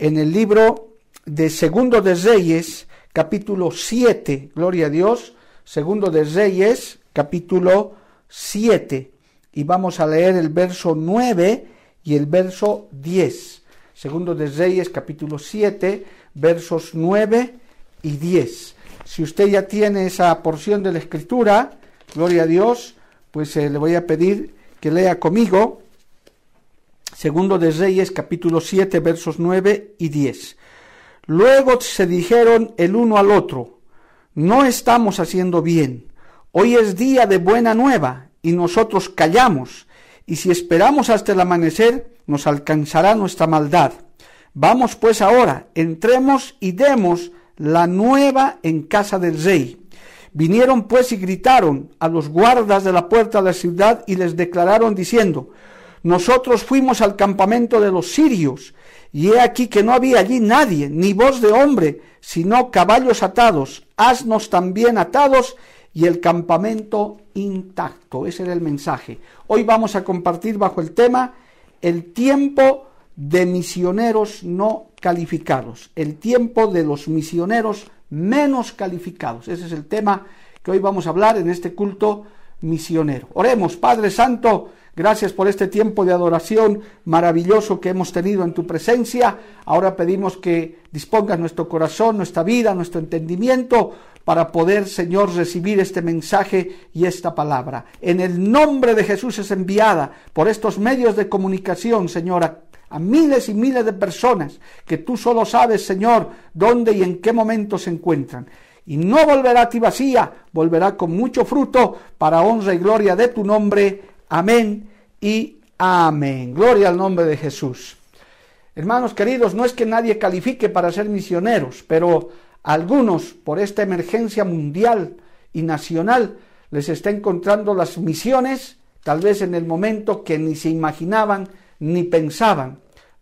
En el libro de Segundo de Reyes, capítulo 7, gloria a Dios, Segundo de Reyes, capítulo 7, y vamos a leer el verso 9 y el verso 10. Segundo de Reyes, capítulo 7, versos 9 y 10. Si usted ya tiene esa porción de la escritura, gloria a Dios, pues eh, le voy a pedir que lea conmigo Segundo de Reyes, capítulo 7, versos 9 y 10. Luego se dijeron el uno al otro, no estamos haciendo bien. Hoy es día de buena nueva y nosotros callamos, y si esperamos hasta el amanecer, nos alcanzará nuestra maldad. Vamos pues ahora, entremos y demos la nueva en casa del rey. Vinieron pues y gritaron a los guardas de la puerta de la ciudad y les declararon diciendo, nosotros fuimos al campamento de los sirios, y he aquí que no había allí nadie, ni voz de hombre, sino caballos atados, asnos también atados, y el campamento intacto. Ese era el mensaje. Hoy vamos a compartir bajo el tema el tiempo de misioneros no calificados, el tiempo de los misioneros menos calificados. Ese es el tema que hoy vamos a hablar en este culto misionero. Oremos, Padre Santo, Gracias por este tiempo de adoración maravilloso que hemos tenido en tu presencia. Ahora pedimos que dispongas nuestro corazón, nuestra vida, nuestro entendimiento para poder, Señor, recibir este mensaje y esta palabra. En el nombre de Jesús es enviada por estos medios de comunicación, Señor, a, miles y miles de personas que tú solo sabes, Señor, dónde y en qué momento se encuentran y no volverá a ti vacía, volverá con mucho fruto para honra y gloria de tu nombre. Amén y amén. Gloria al nombre de Jesús. Hermanos queridos, no es que nadie califique para ser misioneros, pero algunos por esta emergencia mundial y nacional les está encontrando las misiones tal vez en el momento que ni se imaginaban ni pensaban.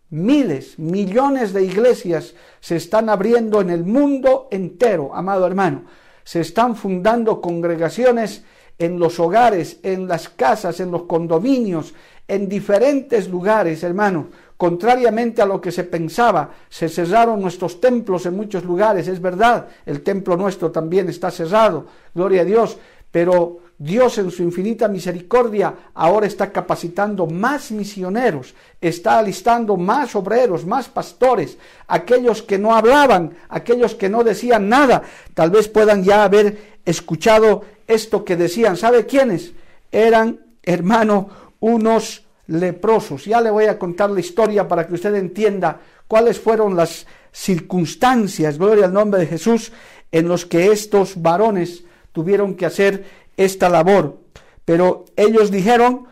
Miles, millones de iglesias se están abriendo en el mundo entero, amado hermano. Se están fundando congregaciones en los hogares, en las casas, en los condominios, en diferentes lugares, hermano. Contrariamente a lo que se pensaba, se cerraron nuestros templos en muchos lugares, es verdad, el templo nuestro también está cerrado, gloria a Dios, pero Dios en su infinita misericordia ahora está capacitando más misioneros, está alistando más obreros, más pastores, aquellos que no hablaban, aquellos que no decían nada, tal vez puedan ya haber escuchado esto que decían. ¿Sabe quiénes? Eran, hermano, unos leprosos. Ya le voy a contar la historia para que usted entienda cuáles fueron las circunstancias, gloria al nombre de Jesús, en los que estos varones tuvieron que hacer esta labor. Pero ellos dijeron,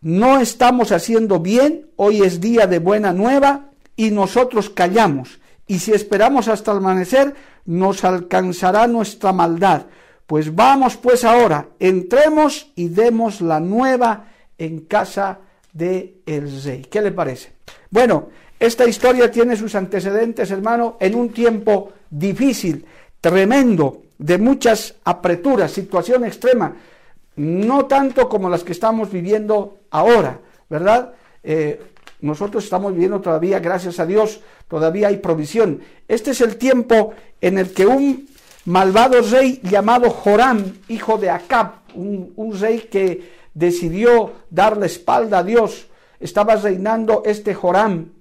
no estamos haciendo bien, hoy es día de buena nueva y nosotros callamos. Y si esperamos hasta el amanecer, nos alcanzará nuestra maldad. Pues vamos pues ahora, entremos y demos la nueva en casa de el rey. ¿Qué le parece? Bueno, esta historia tiene sus antecedentes, hermano, en un tiempo difícil, tremendo, de muchas apreturas, situación extrema, no tanto como las que estamos viviendo ahora, ¿verdad? Eh, nosotros estamos viviendo todavía, gracias a Dios, todavía hay provisión. Este es el tiempo en el que un malvado rey llamado Joram, hijo de Acab, un, un rey que decidió dar la espalda a Dios, estaba reinando este Joram,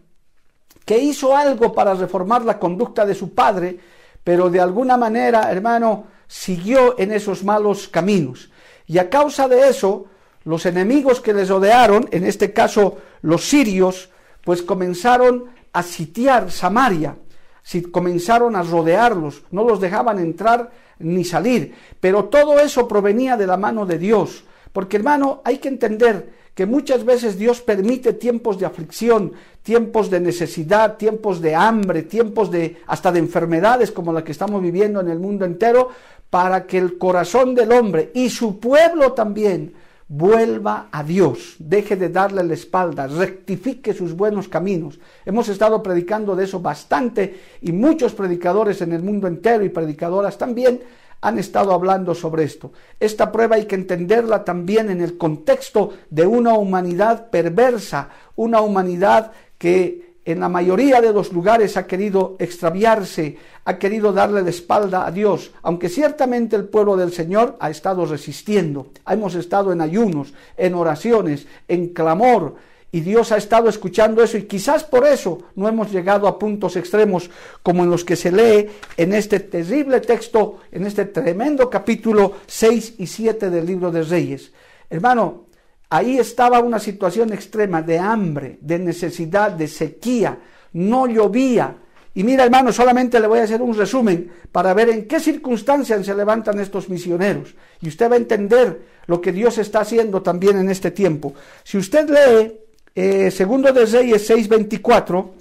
que hizo algo para reformar la conducta de su padre, pero de alguna manera, hermano, siguió en esos malos caminos. Y a causa de eso, los enemigos que les rodearon, en este caso los sirios, pues comenzaron a sitiar Samaria, si comenzaron a rodearlos, no los dejaban entrar ni salir. Pero todo eso provenía de la mano de Dios. Porque hermano, hay que entender que muchas veces Dios permite tiempos de aflicción, tiempos de necesidad, tiempos de hambre, tiempos de hasta de enfermedades como la que estamos viviendo en el mundo entero, para que el corazón del hombre y su pueblo también vuelva a Dios, deje de darle la espalda, rectifique sus buenos caminos. Hemos estado predicando de eso bastante y muchos predicadores en el mundo entero y predicadoras también han estado hablando sobre esto. Esta prueba hay que entenderla también en el contexto de una humanidad perversa, una humanidad que en la mayoría de los lugares ha querido extraviarse, ha querido darle la espalda a Dios, aunque ciertamente el pueblo del Señor ha estado resistiendo. Hemos estado en ayunos, en oraciones, en clamor, y Dios ha estado escuchando eso y quizás por eso no hemos llegado a puntos extremos como en los que se lee en este terrible texto, en este tremendo capítulo 6 y 7 del libro de Reyes. Hermano, Ahí estaba una situación extrema de hambre, de necesidad, de sequía. No llovía. Y mira, hermano, solamente le voy a hacer un resumen para ver en qué circunstancias se levantan estos misioneros. Y usted va a entender lo que Dios está haciendo también en este tiempo. Si usted lee eh, Segundo de Reyes 6:24,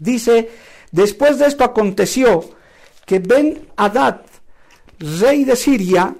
dice, después de esto aconteció que Ben Hadad, rey de Siria,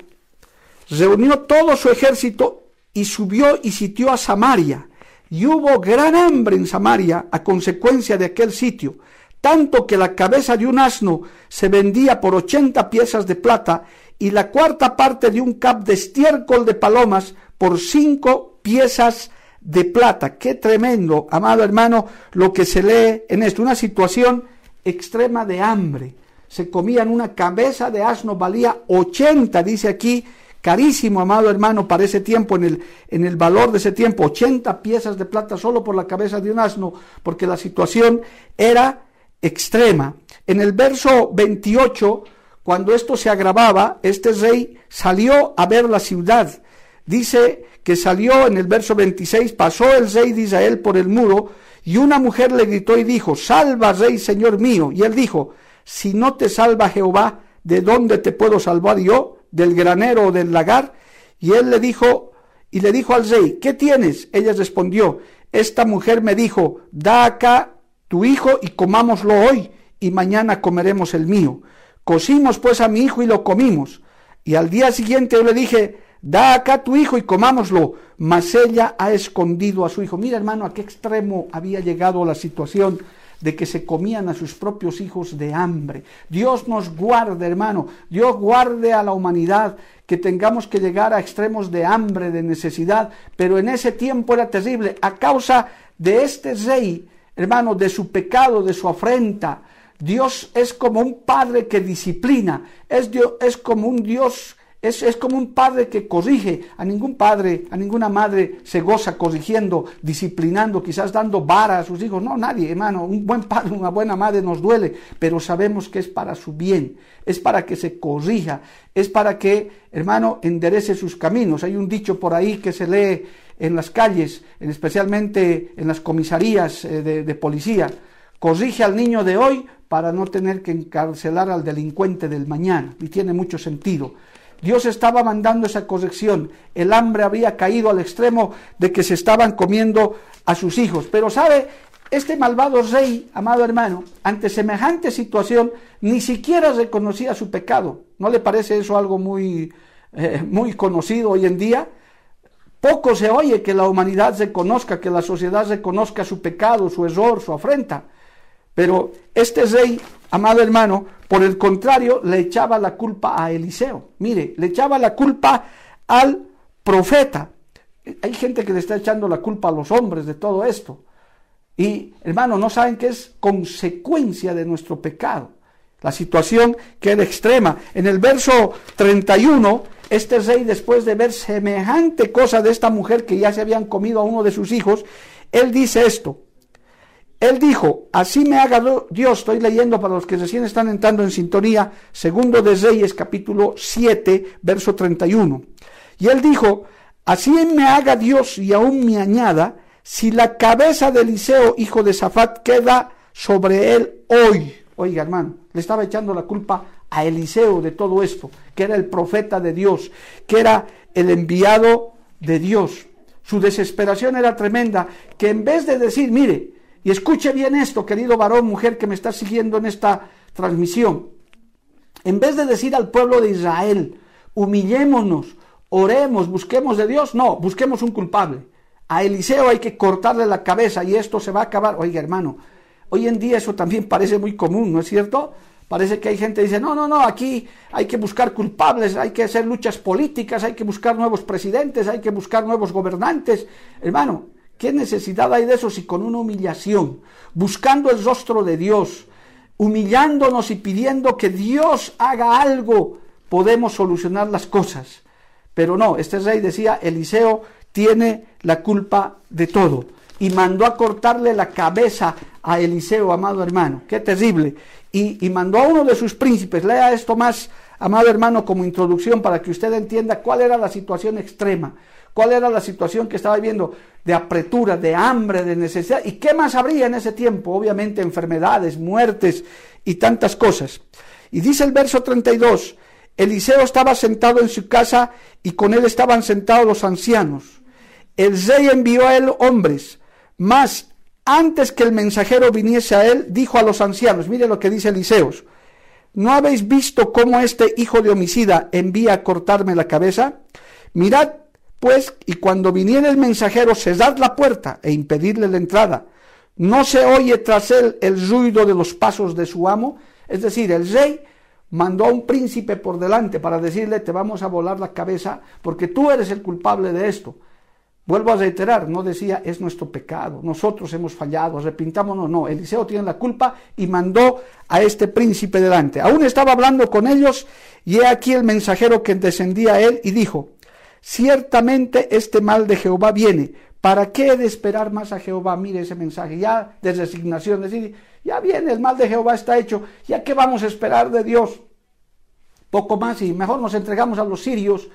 reunió todo su ejército y subió y sitió a Samaria. Y hubo gran hambre en Samaria a consecuencia de aquel sitio, tanto que la cabeza de un asno se vendía por ochenta piezas de plata y la cuarta parte de un cap de estiércol de palomas por cinco piezas de plata. Qué tremendo, amado hermano, lo que se lee en esto. Una situación extrema de hambre. Se comían una cabeza de asno, valía ochenta, dice aquí, carísimo, amado hermano, para ese tiempo, en el, en el valor de ese tiempo, 80 piezas de plata solo por la cabeza de un asno, porque la situación era extrema. En el verso 28, cuando esto se agravaba, este rey salió a ver la ciudad. Dice que salió en el verso 26, pasó el rey de Israel por el muro, y una mujer le gritó y dijo, salva, rey, señor mío. Y él dijo, si no te salva Jehová, ¿de dónde te puedo salvar yo? del granero o del lagar, y él le dijo, y le dijo al rey, ¿qué tienes? Ella respondió, esta mujer me dijo, da acá tu hijo y comámoslo hoy, y mañana comeremos el mío. Cocimos pues a mi hijo y lo comimos. Y al día siguiente yo le dije, da acá tu hijo y comámoslo. Mas ella ha escondido a su hijo. Mira hermano, a qué extremo había llegado la situación de que se comían a sus propios hijos de hambre. Dios nos guarde, hermano, Dios guarde a la humanidad que tengamos que llegar a extremos de hambre, de necesidad, pero en ese tiempo era terrible a causa de este rey, hermano, de su pecado, de su afrenta. Dios es como un padre que disciplina, es, Dios, es como un Dios es, como un padre que corrige. A ningún padre, a ninguna madre se goza corrigiendo, disciplinando, quizás dando vara a sus hijos. No, nadie, hermano. Un buen padre, una buena madre nos duele, pero sabemos que es para su bien, es para que se corrija, es para que, hermano, enderece sus caminos. Hay un dicho por ahí que se lee en las calles, especialmente en las comisarías eh, de, de policía. Corrige al niño de hoy para no tener que encarcelar al delincuente del mañana. Y tiene mucho sentido. Dios estaba mandando esa corrección. El hambre había caído al extremo de que se estaban comiendo a sus hijos. Pero sabe, este malvado rey, amado hermano, ante semejante situación, ni siquiera reconocía su pecado. ¿No le parece eso algo muy, eh, muy conocido hoy en día? Poco se oye que la humanidad reconozca, que la sociedad reconozca su pecado, su error, su afrenta. Pero este rey, amado hermano, por el contrario, le echaba la culpa a Eliseo. Mire, le echaba la culpa al profeta. Hay gente que le está echando la culpa a los hombres de todo esto. Y, hermano, no saben que es consecuencia de nuestro pecado. La situación que era extrema. En el verso 31, este rey, después de ver semejante cosa de esta mujer que ya se habían comido a uno de sus hijos, él dice esto. Él dijo, así me haga Dios, estoy leyendo para los que recién están entrando en sintonía, segundo de Reyes capítulo 7, verso 31. Y él dijo, así me haga Dios y aún me añada, si la cabeza de Eliseo, hijo de Safat, queda sobre él hoy. Oiga, hermano, le estaba echando la culpa a Eliseo de todo esto, que era el profeta de Dios, que era el enviado de Dios. Su desesperación era tremenda, que en vez de decir, mire, y escuche bien esto, querido varón, mujer que me está siguiendo en esta transmisión, en vez de decir al pueblo de Israel, humillémonos, oremos, busquemos de Dios, no, busquemos un culpable. A Eliseo hay que cortarle la cabeza y esto se va a acabar. Oiga, hermano, hoy en día eso también parece muy común, ¿no es cierto? Parece que hay gente que dice, no, no, no, aquí hay que buscar culpables, hay que hacer luchas políticas, hay que buscar nuevos presidentes, hay que buscar nuevos gobernantes. Hermano, ¿qué necesidad hay de eso si con una humillación, buscando el rostro de Dios, humillándonos y pidiendo que Dios haga algo, podemos solucionar las cosas? Pero no, este rey decía, Eliseo tiene la culpa de todo. Y mandó a cortarle la cabeza a Eliseo, amado hermano. Qué terrible. Y, mandó a uno de sus príncipes. Lea esto más, amado hermano, como introducción para que usted entienda cuál era la situación extrema. Cuál era la situación que estaba viviendo de apretura, de hambre, de necesidad. ¿Y qué más habría en ese tiempo? Obviamente enfermedades, muertes y tantas cosas. Y dice el verso 32, Eliseo estaba sentado en su casa y con él estaban sentados los ancianos el rey envió a él hombres, mas antes que el mensajero viniese a él, dijo a los ancianos, mire lo que dice Eliseos, ¿no habéis visto cómo este hijo de homicida envía a cortarme la cabeza? Mirad, pues, y cuando viniera el mensajero, cesad la puerta e impedidle la entrada. No se oye tras él el ruido de los pasos de su amo. Es decir, el rey mandó a un príncipe por delante para decirle, te vamos a volar la cabeza porque tú eres el culpable de esto. Vuelvo a reiterar, no decía es nuestro pecado, nosotros hemos fallado, arrepintámonos, no, Eliseo tiene la culpa y mandó a este príncipe delante. Aún estaba hablando con ellos y he aquí el mensajero que descendía a él y dijo, ciertamente este mal de Jehová viene, ¿para qué he de esperar más a Jehová? Mire ese mensaje, ya de resignación, decir, ya viene, el mal de Jehová está hecho, ya qué vamos a esperar de Dios. Poco más y mejor nos entregamos a los sirios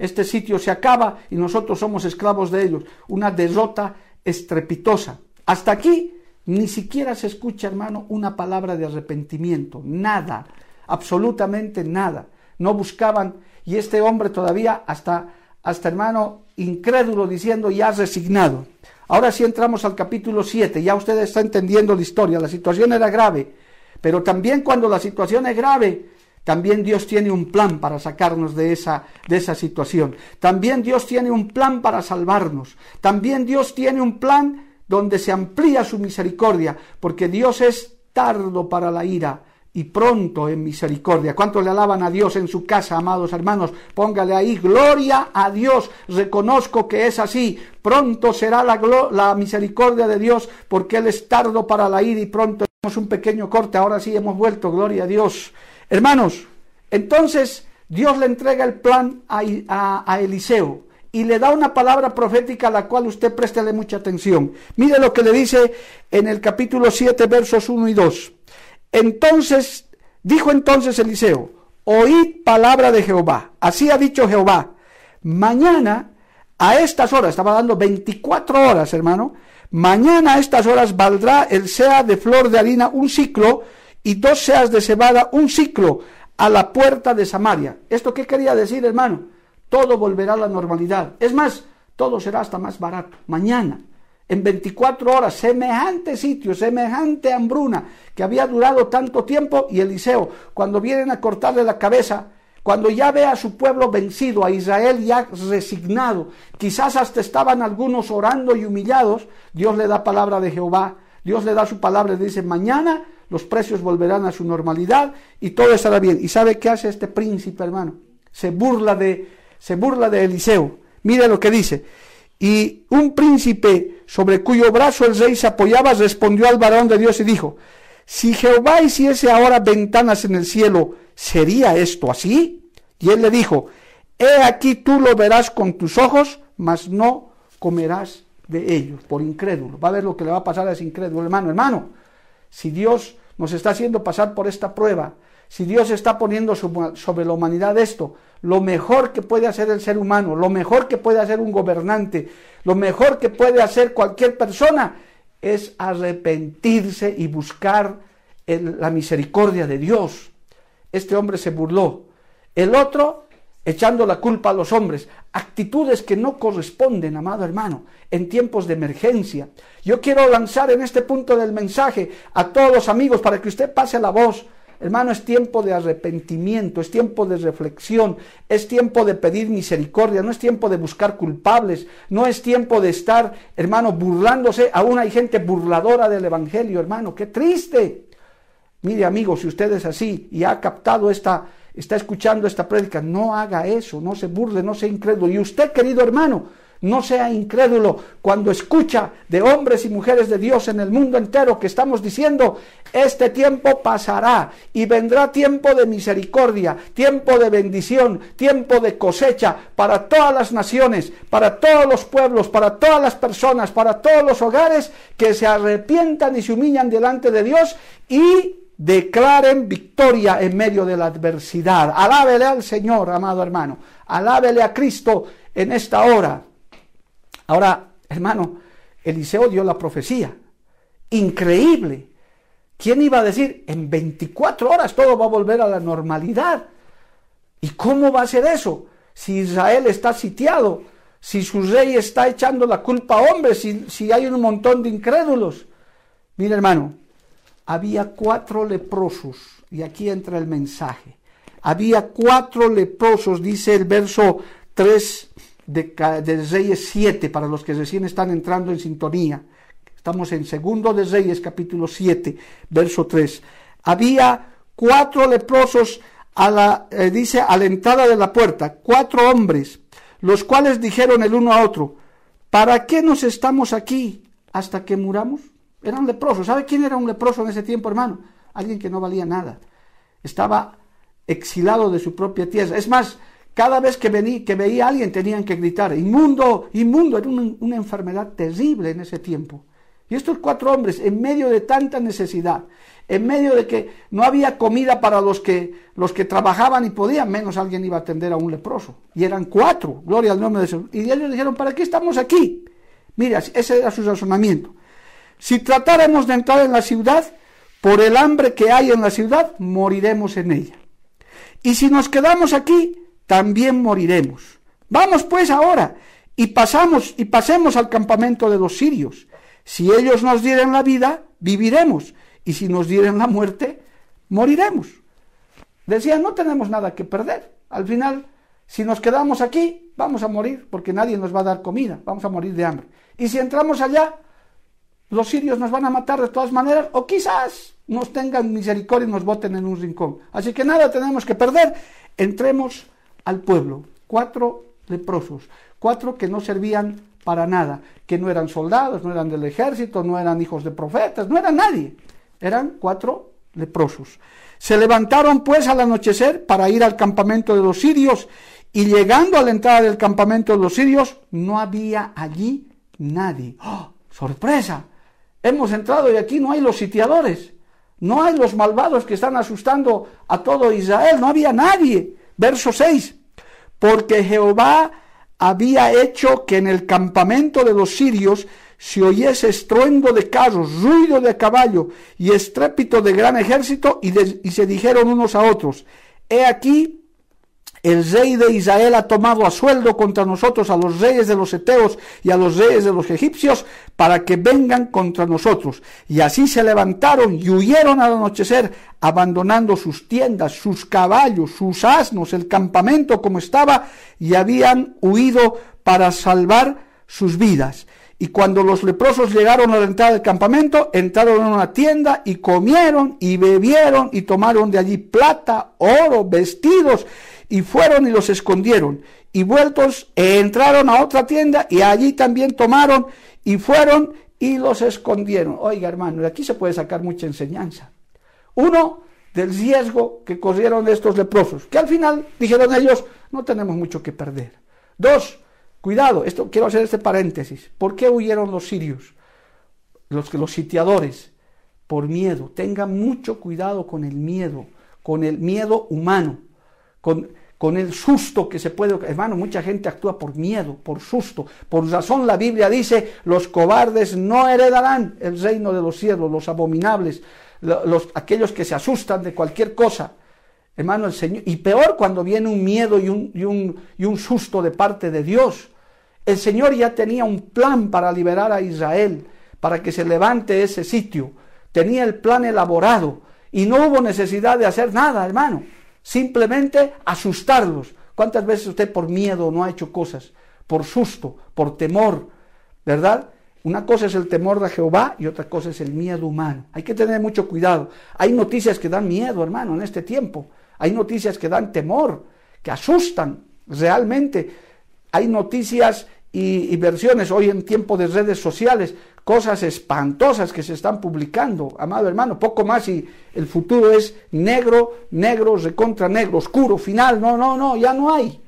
este sitio se acaba y nosotros somos esclavos de ellos. Una derrota estrepitosa. Hasta aquí ni siquiera se escucha, hermano, una palabra de arrepentimiento. Nada, absolutamente nada. No buscaban y este hombre todavía hasta, hasta hermano, incrédulo diciendo ya resignado. Ahora sí entramos al capítulo 7, ya usted está entendiendo la historia, la situación era grave, pero también cuando la situación es grave, también Dios tiene un plan para sacarnos de esa, de esa situación. También Dios tiene un plan para salvarnos. También Dios tiene un plan donde se amplía su misericordia, porque Dios es tardo para la ira y pronto en misericordia. ¿Cuántos le alaban a Dios en su casa, amados hermanos? Póngale ahí, gloria a Dios. Reconozco que es así. Pronto será la, la misericordia de Dios, porque Él es tardo para la ira y pronto. Tenemos un pequeño corte, ahora sí hemos vuelto, gloria a Dios. Hermanos, entonces Dios le entrega el plan a, Eliseo y le da una palabra profética a la cual usted préstele mucha atención. Mire lo que le dice en el capítulo 7, versos 1 y 2. Entonces, dijo entonces Eliseo, oíd palabra de Jehová. Así ha dicho Jehová. Mañana, a estas horas, estaba dando 24 horas, hermano, mañana a estas horas valdrá el sea de flor de harina un ciclo y dos seas de cebada, un ciclo a la puerta de Samaria. ¿Esto qué quería decir, hermano? Todo volverá a la normalidad. Es más, todo será hasta más barato. Mañana, en 24 horas, semejante sitio, semejante hambruna que había durado tanto tiempo y Eliseo, cuando vienen a cortarle la cabeza, cuando ya ve a su pueblo vencido, a Israel ya resignado, quizás hasta estaban algunos orando y humillados, Dios le da palabra de Jehová, Dios le da su palabra y dice, mañana los precios volverán a su normalidad y todo estará bien. ¿Y sabe qué hace este príncipe, hermano? Se burla de, se burla de Eliseo. Mire lo que dice. Y un príncipe sobre cuyo brazo el rey se apoyaba respondió al varón de Dios y dijo, si Jehová hiciese ahora ventanas en el cielo, ¿sería esto así? Y él le dijo, he aquí tú lo verás con tus ojos, mas no comerás de ellos, por incrédulo. Va a ver lo que le va a pasar a ese incrédulo, hermano, hermano. Si Dios nos está haciendo pasar por esta prueba, si Dios está poniendo sobre la humanidad esto, lo mejor que puede hacer el ser humano, lo mejor que puede hacer un gobernante, lo mejor que puede hacer cualquier persona es arrepentirse y buscar la misericordia de Dios. Este hombre se burló. El otro echando la culpa a los hombres, actitudes que no corresponden, amado hermano, en tiempos de emergencia. Yo quiero lanzar en este punto del mensaje a todos los amigos para que usted pase la voz. Hermano, es tiempo de arrepentimiento, es tiempo de reflexión, es tiempo de pedir misericordia, no es tiempo de buscar culpables, no es tiempo de estar, hermano, burlándose. Aún hay gente burladora del Evangelio, hermano, qué triste. Mire, amigo, si usted es así y ha captado esta, está escuchando esta prédica, no haga eso, no se burle, no sea incrédulo. Y usted, querido hermano, no sea incrédulo cuando escucha de hombres y mujeres de Dios en el mundo entero que estamos diciendo, este tiempo pasará y vendrá tiempo de misericordia, tiempo de bendición, tiempo de cosecha para todas las naciones, para todos los pueblos, para todas las personas, para todos los hogares que se arrepientan y se humillan delante de Dios y declaren victoria en medio de la adversidad. Alábele al Señor, amado hermano. Alábele a Cristo en esta hora. Ahora, hermano, Eliseo dio la profecía. Increíble. ¿Quién iba a decir en 24 horas todo va a volver a la normalidad? ¿Y cómo va a ser eso? Si Israel está sitiado, si su rey está echando la culpa a hombres, si, hay un montón de incrédulos. Mire, hermano, había cuatro leprosos, y aquí entra el mensaje. Había cuatro leprosos, dice el verso 3 de, Reyes 7, para los que recién están entrando en sintonía. Estamos en segundo de Reyes, capítulo 7, verso 3. Había cuatro leprosos, a la, eh, dice, a la entrada de la puerta, cuatro hombres, los cuales dijeron el uno a otro, ¿para qué nos estamos aquí hasta que muramos? Eran leprosos. ¿Sabe quién era un leproso en ese tiempo, hermano? Alguien que no valía nada. Estaba exilado de su propia tierra. Es más, cada vez que, que veía a alguien tenían que gritar, inmundo, inmundo. Era una, enfermedad terrible en ese tiempo. Y estos cuatro hombres, en medio de tanta necesidad, en medio de que no había comida para los que, los que trabajaban y podían, menos alguien iba a atender a un leproso. Y eran cuatro, gloria al nombre de Dios. Y ellos dijeron, ¿para qué estamos aquí? Mira, ese era su razonamiento. Si tratáramos de entrar en la ciudad, por el hambre que hay en la ciudad, moriremos en ella. Y si nos quedamos aquí, también moriremos. Vamos pues ahora y pasamos y pasemos al campamento de los sirios. Si ellos nos dieren la vida, viviremos, y si nos dieren la muerte, moriremos. Decían, no tenemos nada que perder. Al final, si nos quedamos aquí, vamos a morir, porque nadie nos va a dar comida, vamos a morir de hambre. Y si entramos allá, los sirios nos van a matar de todas maneras, o quizás nos tengan misericordia y nos voten en un rincón. Así que nada tenemos que perder. Entremos al pueblo. Cuatro leprosos, cuatro que no servían para nada, que no eran soldados, no eran del ejército, no eran hijos de profetas, no eran nadie. Eran cuatro leprosos. Se levantaron pues al anochecer para ir al campamento de los sirios y llegando a la entrada del campamento de los sirios no había allí nadie. ¡Oh! ¡Sorpresa! Hemos entrado y aquí no hay los sitiadores, no hay los malvados que están asustando a todo Israel, no había nadie. Verso 6, porque Jehová había hecho que en el campamento de los sirios se oyese estruendo de carros, ruido de caballo y estrépito de gran ejército, y, y se dijeron unos a otros, he aquí el rey de Israel ha tomado a sueldo contra nosotros a los reyes de los Eteos y a los reyes de los egipcios para que vengan contra nosotros. Y así se levantaron y huyeron al anochecer, abandonando sus tiendas, sus caballos, sus asnos, el campamento como estaba, y habían huido para salvar sus vidas. Y cuando los leprosos llegaron a la entrada del campamento, entraron en una tienda y comieron y bebieron y tomaron de allí plata, oro, vestidos y fueron y los escondieron. Y vueltos entraron a otra tienda y allí también tomaron y fueron y los escondieron. Oiga, hermano, de aquí se puede sacar mucha enseñanza. Uno, del riesgo que corrieron estos leprosos, que al final dijeron ellos, no tenemos mucho que perder. Dos, cuidado, esto quiero hacer este paréntesis. ¿Por qué huyeron los sirios? Los, los sitiadores, por miedo. Tengan mucho cuidado con el miedo, con el miedo humano, con con el susto que se puede... Hermano, mucha gente actúa por miedo, por susto. Por razón la Biblia dice, los cobardes no heredarán el reino de los cielos, los abominables, los, aquellos que se asustan de cualquier cosa. Hermano, el Señor, y peor cuando viene un miedo y un, y un, y un susto de parte de Dios. El Señor ya tenía un plan para liberar a Israel, para que se levante ese sitio. Tenía el plan elaborado y no hubo necesidad de hacer nada, hermano. Simplemente asustarlos. ¿Cuántas veces usted por miedo no ha hecho cosas? Por susto, por temor, ¿verdad? Una cosa es el temor de Jehová y otra cosa es el miedo humano. Hay que tener mucho cuidado. Hay noticias que dan miedo, hermano, en este tiempo. Hay noticias que dan temor, que asustan realmente. Hay noticias y, versiones hoy en tiempo de redes sociales, cosas espantosas que se están publicando, amado hermano, poco más y el futuro es negro, negro, recontra negro, oscuro, final, no, no, no, ya no hay.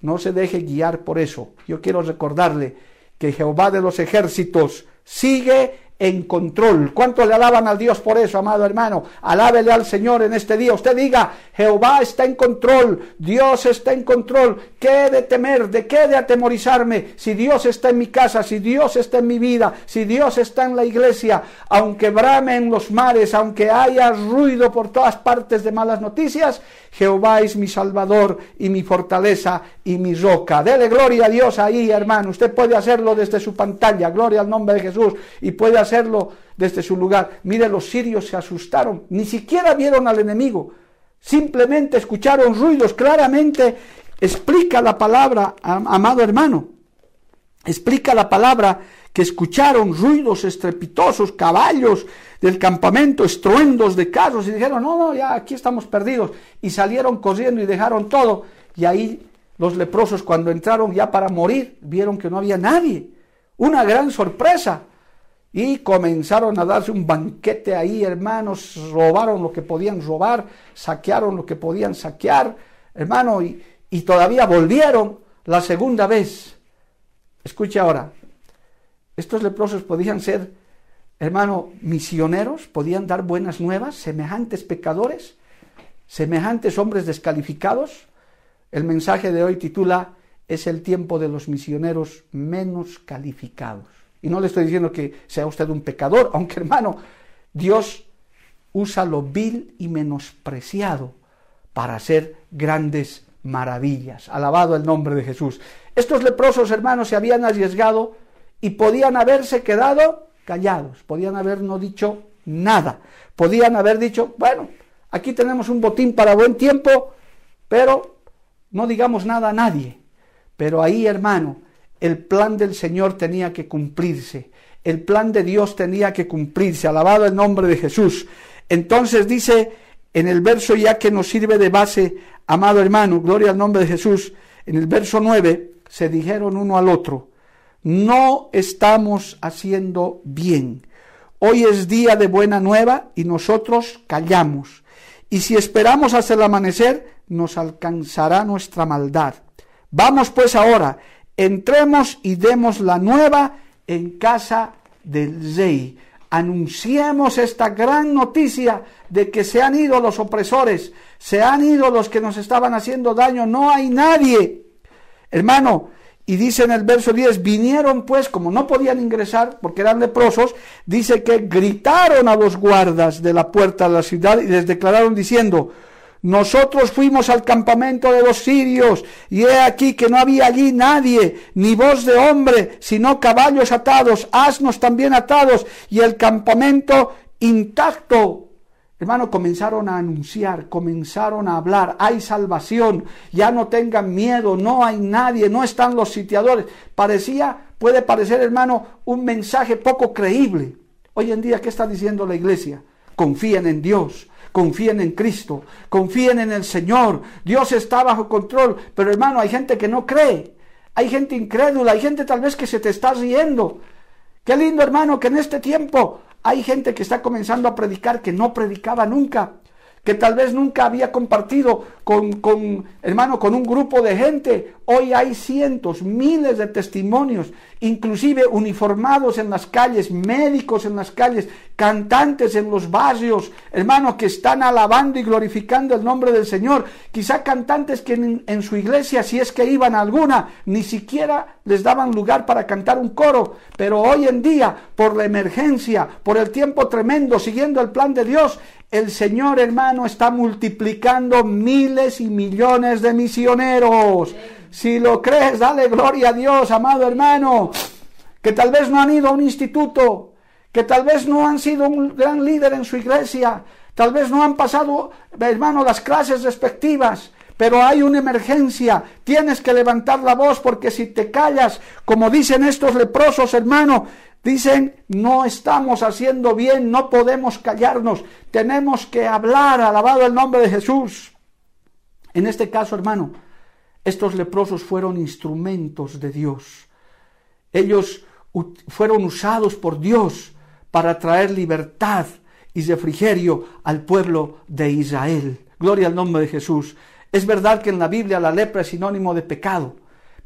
No se deje guiar por eso. Yo quiero recordarle que Jehová de los ejércitos sigue en control. ¿Cuánto le alaban al Dios por eso, amado hermano? Alábele al Señor en este día. Usted diga, Jehová está en control, Dios está en control. ¿Qué de temer? ¿De qué de atemorizarme? Si Dios está en mi casa, si Dios está en mi vida, si Dios está en la iglesia, aunque bramen los mares, aunque haya ruido por todas partes de malas noticias, Jehová es mi salvador y mi fortaleza y mi roca. Dele gloria a Dios ahí, hermano. Usted puede hacerlo desde su pantalla, gloria al nombre de Jesús, y puede hacerlo desde su lugar. Mire, los sirios se asustaron, ni siquiera vieron al enemigo, simplemente escucharon ruidos, claramente explica la palabra, amado hermano, explica la palabra que escucharon ruidos estrepitosos, caballos del campamento, estruendos de carros, y dijeron, no, no, ya aquí estamos perdidos, y salieron corriendo y dejaron todo, y ahí los leprosos cuando entraron ya para morir, vieron que no había nadie, una gran sorpresa, y comenzaron a darse un banquete ahí, hermanos, robaron lo que podían robar, saquearon lo que podían saquear, hermano, y, y todavía volvieron la segunda vez. Escuche ahora, estos leprosos podían ser, hermano, misioneros, podían dar buenas nuevas, semejantes pecadores, semejantes hombres descalificados. El mensaje de hoy titula Es el tiempo de los misioneros menos calificados. Y no le estoy diciendo que sea usted un pecador, aunque hermano, Dios usa lo vil y menospreciado para hacer grandes maravillas. Alabado el nombre de Jesús. Estos leprosos hermanos se habían arriesgado y podían haberse quedado callados, podían haber no dicho nada, podían haber dicho, bueno, aquí tenemos un botín para buen tiempo, pero no digamos nada a nadie. Pero ahí, hermano, el plan del Señor tenía que cumplirse, el plan de Dios tenía que cumplirse, alabado el nombre de Jesús. Entonces dice en el verso ya que nos sirve de base, amado hermano, gloria al nombre de Jesús, en el verso 9 se dijeron uno al otro, no estamos haciendo bien. Hoy es día de buena nueva y nosotros callamos. Y si esperamos hasta el amanecer, nos alcanzará nuestra maldad. Vamos pues ahora, entremos y demos la nueva en casa del rey. Anunciemos esta gran noticia de que se han ido los opresores, se han ido los que nos estaban haciendo daño, no hay nadie. Hermano, y dice en el verso 10, vinieron pues, como no podían ingresar porque eran leprosos, dice que gritaron a los guardas de la puerta de la ciudad y les declararon diciendo, nosotros fuimos al campamento de los sirios, y he aquí que no había allí nadie, ni voz de hombre, sino caballos atados, asnos también atados, y el campamento intacto. Hermano, comenzaron a anunciar, comenzaron a hablar, hay salvación, ya no tengan miedo, no hay nadie, no están los sitiadores. Parecía, puede parecer, hermano, un mensaje poco creíble. Hoy en día, ¿qué está diciendo la iglesia? Confíen en Dios, confíen en Cristo, confíen en el Señor. Dios está bajo control, pero hermano, hay gente que no cree, hay gente incrédula, hay gente tal vez que se te está riendo. Qué lindo hermano que en este tiempo hay gente que está comenzando a predicar que no predicaba nunca que tal vez nunca había compartido con, con, hermano, con un grupo de gente. Hoy hay cientos, miles de testimonios, inclusive uniformados en las calles, médicos en las calles, cantantes en los barrios, hermano, que están alabando y glorificando el nombre del Señor. Quizá cantantes que en, su iglesia, si es que iban alguna, ni siquiera les daban lugar para cantar un coro, pero hoy en día, por la emergencia, por el tiempo tremendo, siguiendo el plan de Dios, el Señor hermano está multiplicando miles y millones de misioneros. Si lo crees, dale gloria a Dios, amado hermano, que tal vez no han ido a un instituto, que tal vez no han sido un gran líder en su iglesia, tal vez no han pasado, hermano, las clases respectivas, pero hay una emergencia, tienes que levantar la voz porque si te callas, como dicen estos leprosos, hermano, dicen, no estamos haciendo bien, no podemos callarnos, tenemos que hablar, alabado el nombre de Jesús. En este caso, hermano, estos leprosos fueron instrumentos de Dios. Ellos fueron usados por Dios para traer libertad y refrigerio al pueblo de Israel. Gloria al nombre de Jesús. Es verdad que en la Biblia la lepra es sinónimo de pecado,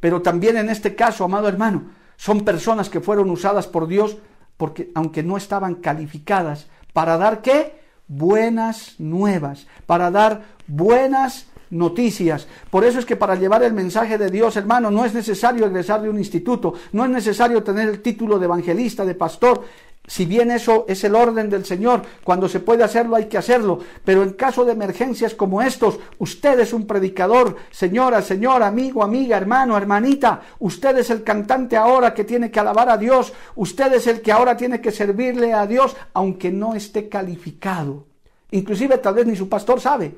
pero también en este caso, amado hermano, son personas que fueron usadas por Dios porque aunque no estaban calificadas para dar qué? Buenas nuevas, para dar buenas noticias. Por eso es que para llevar el mensaje de Dios, hermano, no es necesario egresar de un instituto, no es necesario tener el título de evangelista, de pastor, si bien eso es el orden del Señor, cuando se puede hacerlo hay que hacerlo, pero en caso de emergencias como estos, usted es un predicador, señora, señor, amigo, amiga, hermano, hermanita, usted es el cantante ahora que tiene que alabar a Dios, usted es el que ahora tiene que servirle a Dios, aunque no esté calificado. Inclusive tal vez ni su pastor sabe.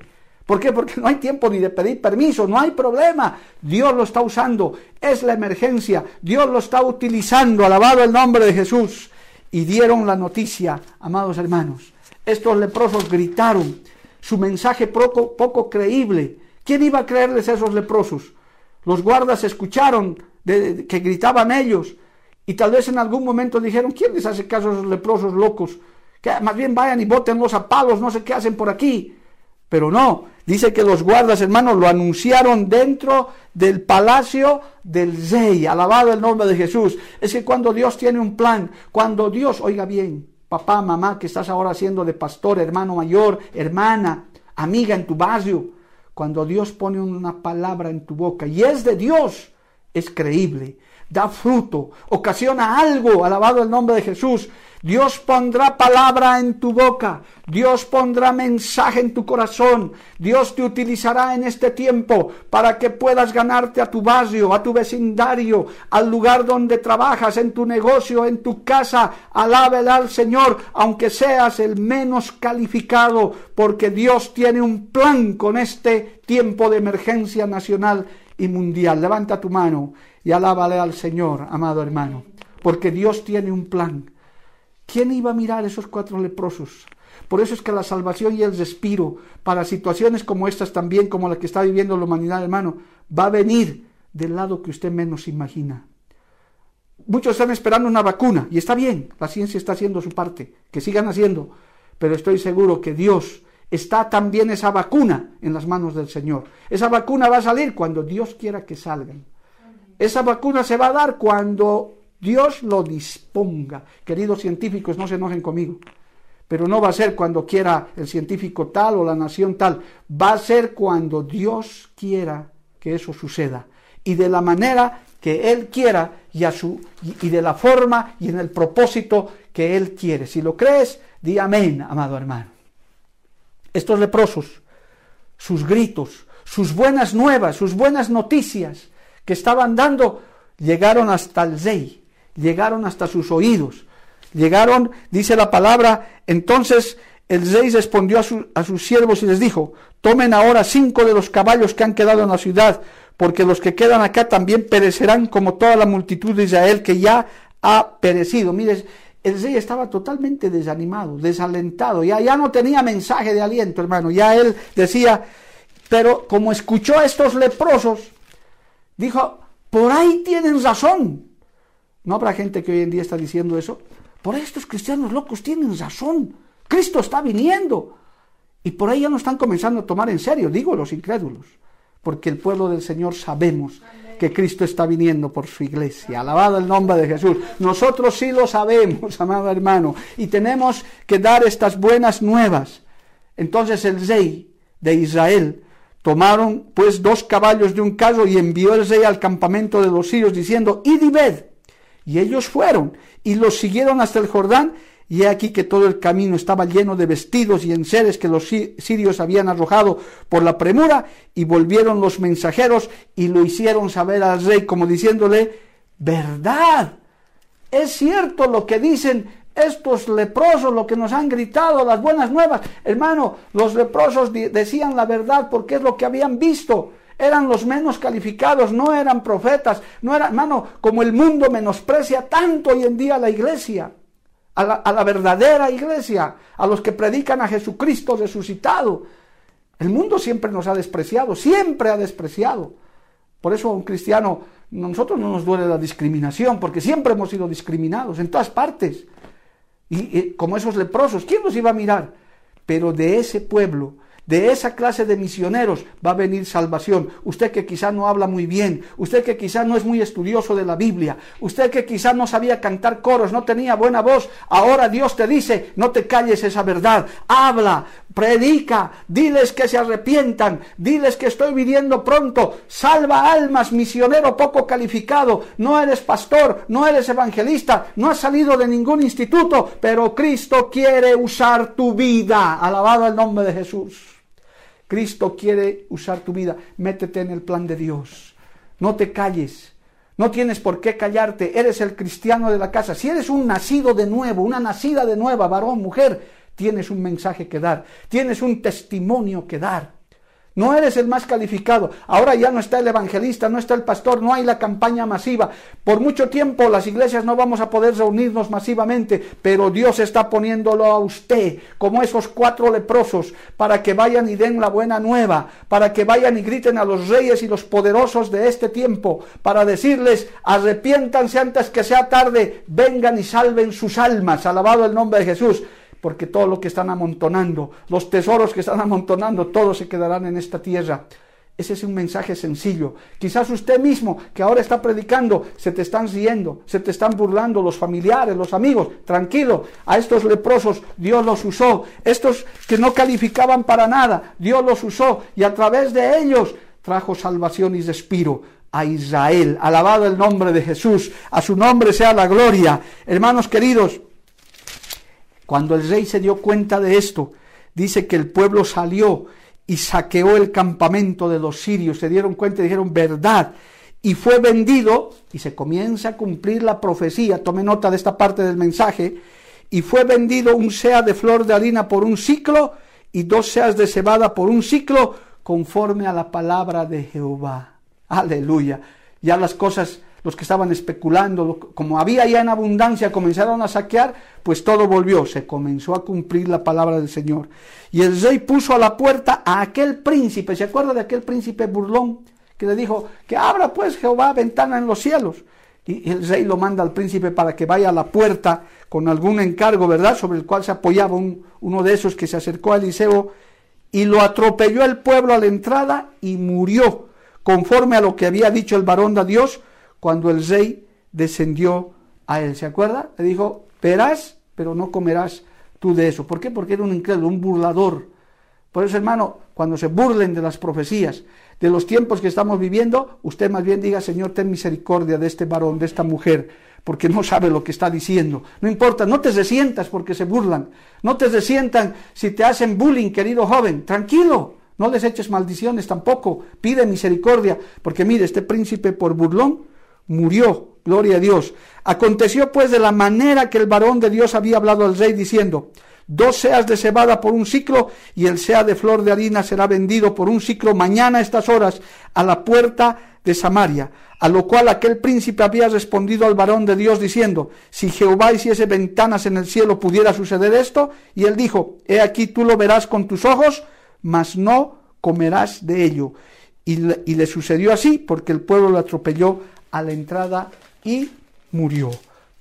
¿Por qué? Porque no hay tiempo ni de pedir permiso, no hay problema. Dios lo está usando, es la emergencia, Dios lo está utilizando, alabado el nombre de Jesús y dieron la noticia, amados hermanos. Estos leprosos gritaron su mensaje poco, poco creíble. ¿Quién iba a creerles a esos leprosos? Los guardas escucharon que gritaban ellos y tal vez en algún momento dijeron, ¿quién les hace caso a esos leprosos locos? Que más bien vayan y boten a palos, no sé qué hacen por aquí. Pero no, dice que los guardas, hermanos, lo anunciaron dentro del palacio del rey. Alabado el nombre de Jesús. Es que cuando Dios tiene un plan, cuando Dios, oiga bien, papá, mamá, que estás ahora haciendo de pastor, hermano mayor, hermana, amiga en tu barrio, cuando Dios pone una palabra en tu boca y es de Dios, es creíble, da fruto, ocasiona algo, alabado el nombre de Jesús. Dios pondrá palabra en tu boca, Dios pondrá mensaje en tu corazón, Dios te utilizará en este tiempo para que puedas ganarte a tu barrio, a tu vecindario, al lugar donde trabajas, en tu negocio, en tu casa. Alábele al Señor, aunque seas el menos calificado, porque Dios tiene un plan con este tiempo de emergencia nacional y mundial. Levanta tu mano y alábale al Señor, amado hermano, porque Dios tiene un plan. ¿Quién iba a mirar esos cuatro leprosos? Por eso es que la salvación y el respiro para situaciones como estas también, como la que está viviendo la humanidad, hermano, va a venir del lado que usted menos imagina. Muchos están esperando una vacuna y está bien, la ciencia está haciendo su parte, que sigan haciendo, pero estoy seguro que Dios está también esa vacuna en las manos del Señor. Esa vacuna va a salir cuando Dios quiera que salgan. Esa vacuna se va a dar cuando Dios lo disponga. Queridos científicos, no se enojen conmigo. Pero no va a ser cuando quiera el científico tal o la nación tal. Va a ser cuando Dios quiera que eso suceda. Y de la manera que Él quiera y, a su, y, de la forma y en el propósito que Él quiere. Si lo crees, di amén, amado hermano. Estos leprosos, sus gritos, sus buenas nuevas, sus buenas noticias que estaban dando, llegaron hasta el rey llegaron hasta sus oídos. Llegaron, dice la palabra, entonces el rey respondió a, a, sus siervos y les dijo, tomen ahora cinco de los caballos que han quedado en la ciudad, porque los que quedan acá también perecerán como toda la multitud de Israel que ya ha perecido. Mire, el rey estaba totalmente desanimado, desalentado, ya, ya no tenía mensaje de aliento, hermano, ya él decía, pero como escuchó a estos leprosos, dijo, por ahí tienen razón, ¿No habrá gente que hoy en día está diciendo eso? Por ahí estos cristianos locos tienen razón. Cristo está viniendo. Y por ahí ya no están comenzando a tomar en serio, digo los incrédulos. Porque el pueblo del Señor sabemos que Cristo está viniendo por su iglesia. Alabado el nombre de Jesús. Nosotros sí lo sabemos, amado hermano. Y tenemos que dar estas buenas nuevas. Entonces el rey de Israel Tomaron pues dos caballos de un carro y envió el rey al campamento de los sirios diciendo, id y ved. Y ellos fueron y los siguieron hasta el Jordán y he aquí que todo el camino estaba lleno de vestidos y enseres que los sirios habían arrojado por la premura y volvieron los mensajeros y lo hicieron saber al rey como diciéndole, verdad, es cierto lo que dicen estos leprosos, lo que nos han gritado, las buenas nuevas. Hermano, los leprosos decían la verdad porque es lo que habían visto. Eran los menos calificados, no eran profetas, no eran, hermano, como el mundo menosprecia tanto hoy en día a la iglesia, a la, a verdadera iglesia, a los que predican a Jesucristo resucitado. El mundo siempre nos ha despreciado, siempre ha despreciado. Por eso un cristiano, nosotros no nos duele la discriminación, porque siempre hemos sido discriminados en todas partes. Y, como esos leprosos, ¿quién los iba a mirar? Pero de ese pueblo de esa clase de misioneros va a venir salvación. Usted que quizá no habla muy bien, usted que quizá no es muy estudioso de la Biblia, usted que quizá no sabía cantar coros, no tenía buena voz, ahora Dios te dice, no te calles esa verdad, habla, predica, diles que se arrepientan, diles que estoy viniendo pronto, salva almas, misionero poco calificado, no eres pastor, no eres evangelista, no has salido de ningún instituto, pero Cristo quiere usar tu vida, alabado el nombre de Jesús. Cristo quiere usar tu vida. Métete en el plan de Dios. No te calles. No tienes por qué callarte. Eres el cristiano de la casa. Si eres un nacido de nuevo, una nacida de nueva, varón, mujer, tienes un mensaje que dar. Tienes un testimonio que dar. No eres el más calificado. Ahora ya no está el evangelista, no está el pastor, no hay la campaña masiva. Por mucho tiempo las iglesias no vamos a poder reunirnos masivamente, pero Dios está poniéndolo a usted como esos cuatro leprosos para que vayan y den la buena nueva, para que vayan y griten a los reyes y los poderosos de este tiempo, para decirles, arrepiéntanse antes que sea tarde, vengan y salven sus almas. Alabado el nombre de Jesús porque todo lo que están amontonando, los tesoros que están amontonando, todos se quedarán en esta tierra. Ese es un mensaje sencillo. Quizás usted mismo, que ahora está predicando, se te están riendo, se te están burlando los familiares, los amigos. Tranquilo, a estos leprosos Dios los usó. Estos que no calificaban para nada, Dios los usó y a través de ellos trajo salvación y respiro a Israel. Alabado el nombre de Jesús, a su nombre sea la gloria. Hermanos queridos, cuando el rey se dio cuenta de esto, dice que el pueblo salió y saqueó el campamento de los sirios. Se dieron cuenta y dijeron, verdad. Y fue vendido, y se comienza a cumplir la profecía, tome nota de esta parte del mensaje, y fue vendido un sea de flor de harina por un ciclo y dos seas de cebada por un ciclo, conforme a la palabra de Jehová. Aleluya. Ya las cosas los que estaban especulando, como había ya en abundancia, comenzaron a saquear, pues todo volvió, se comenzó a cumplir la palabra del Señor. Y el rey puso a la puerta a aquel príncipe, ¿se acuerda de aquel príncipe burlón? Que le dijo, que abra pues Jehová ventana en los cielos. Y el rey lo manda al príncipe para que vaya a la puerta con algún encargo, ¿verdad? Sobre el cual se apoyaba uno de esos que se acercó a Eliseo y lo atropelló el pueblo a la entrada y murió, conforme a lo que había dicho el varón de Dios, cuando el rey descendió a él. ¿Se acuerda? Le dijo, verás, pero no comerás tú de eso. ¿Por qué? Porque era un incrédulo, un burlador. Por eso, hermano, cuando se burlen de las profecías, de los tiempos que estamos viviendo, usted más bien diga, Señor, ten misericordia de este varón, de esta mujer, porque no sabe lo que está diciendo. No importa, no te resientas porque se burlan, no te resientan si te hacen bullying, querido joven, tranquilo, no les eches maldiciones tampoco, pide misericordia, porque mire, este príncipe por burlón murió, gloria a Dios. Aconteció pues de la manera que el varón de Dios había hablado al rey diciendo, dos seas de cebada por un ciclo y el sea de flor de harina será vendido por un ciclo mañana a estas horas a la puerta de Samaria. A lo cual aquel príncipe había respondido al varón de Dios diciendo, si Jehová hiciese ventanas en el cielo pudiera suceder esto. Y él dijo, he aquí tú lo verás con tus ojos, mas no comerás de ello. Y le, y le sucedió así porque el pueblo lo atropelló a la entrada y murió.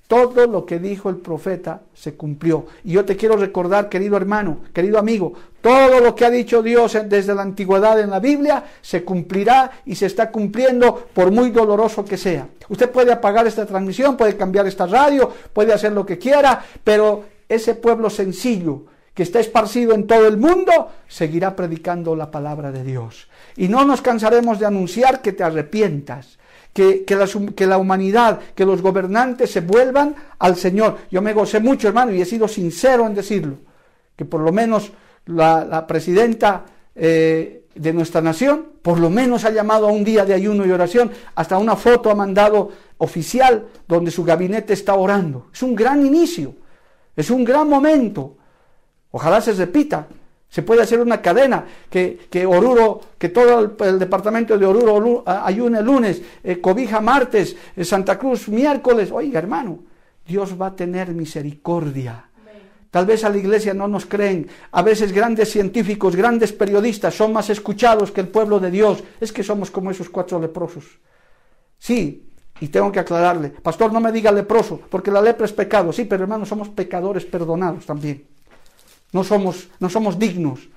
Todo lo que dijo el profeta se cumplió. Y yo te quiero recordar, querido hermano, querido amigo, todo lo que ha dicho Dios desde la antigüedad en la Biblia se cumplirá y se está cumpliendo por muy doloroso que sea. Usted puede apagar esta transmisión, puede cambiar esta radio, puede hacer lo que quiera, pero ese pueblo sencillo que está esparcido en todo el mundo, seguirá predicando la palabra de Dios. Y no nos cansaremos de anunciar que te arrepientas, que, la, que, la, humanidad, que los gobernantes se vuelvan al Señor. Yo me gocé mucho, hermano, y he sido sincero en decirlo, que por lo menos la, presidenta eh, de nuestra nación, por lo menos ha llamado a un día de ayuno y oración, hasta una foto ha mandado oficial donde su gabinete está orando. Es un gran inicio, es un gran momento. Ojalá se repita. Se puede hacer una cadena que, que Oruro, que todo el, departamento de Oruro ayune lunes, eh, cobija martes, eh, Santa Cruz miércoles. Oiga, hermano, Dios va a tener misericordia. Tal vez a la iglesia no nos creen. A veces grandes científicos, grandes periodistas son más escuchados que el pueblo de Dios. Es que somos como esos cuatro leprosos. Sí, y tengo que aclararle. Pastor, no me diga leproso, porque la lepra es pecado. Sí, pero hermano, somos pecadores perdonados también. No somos, no somos dignos.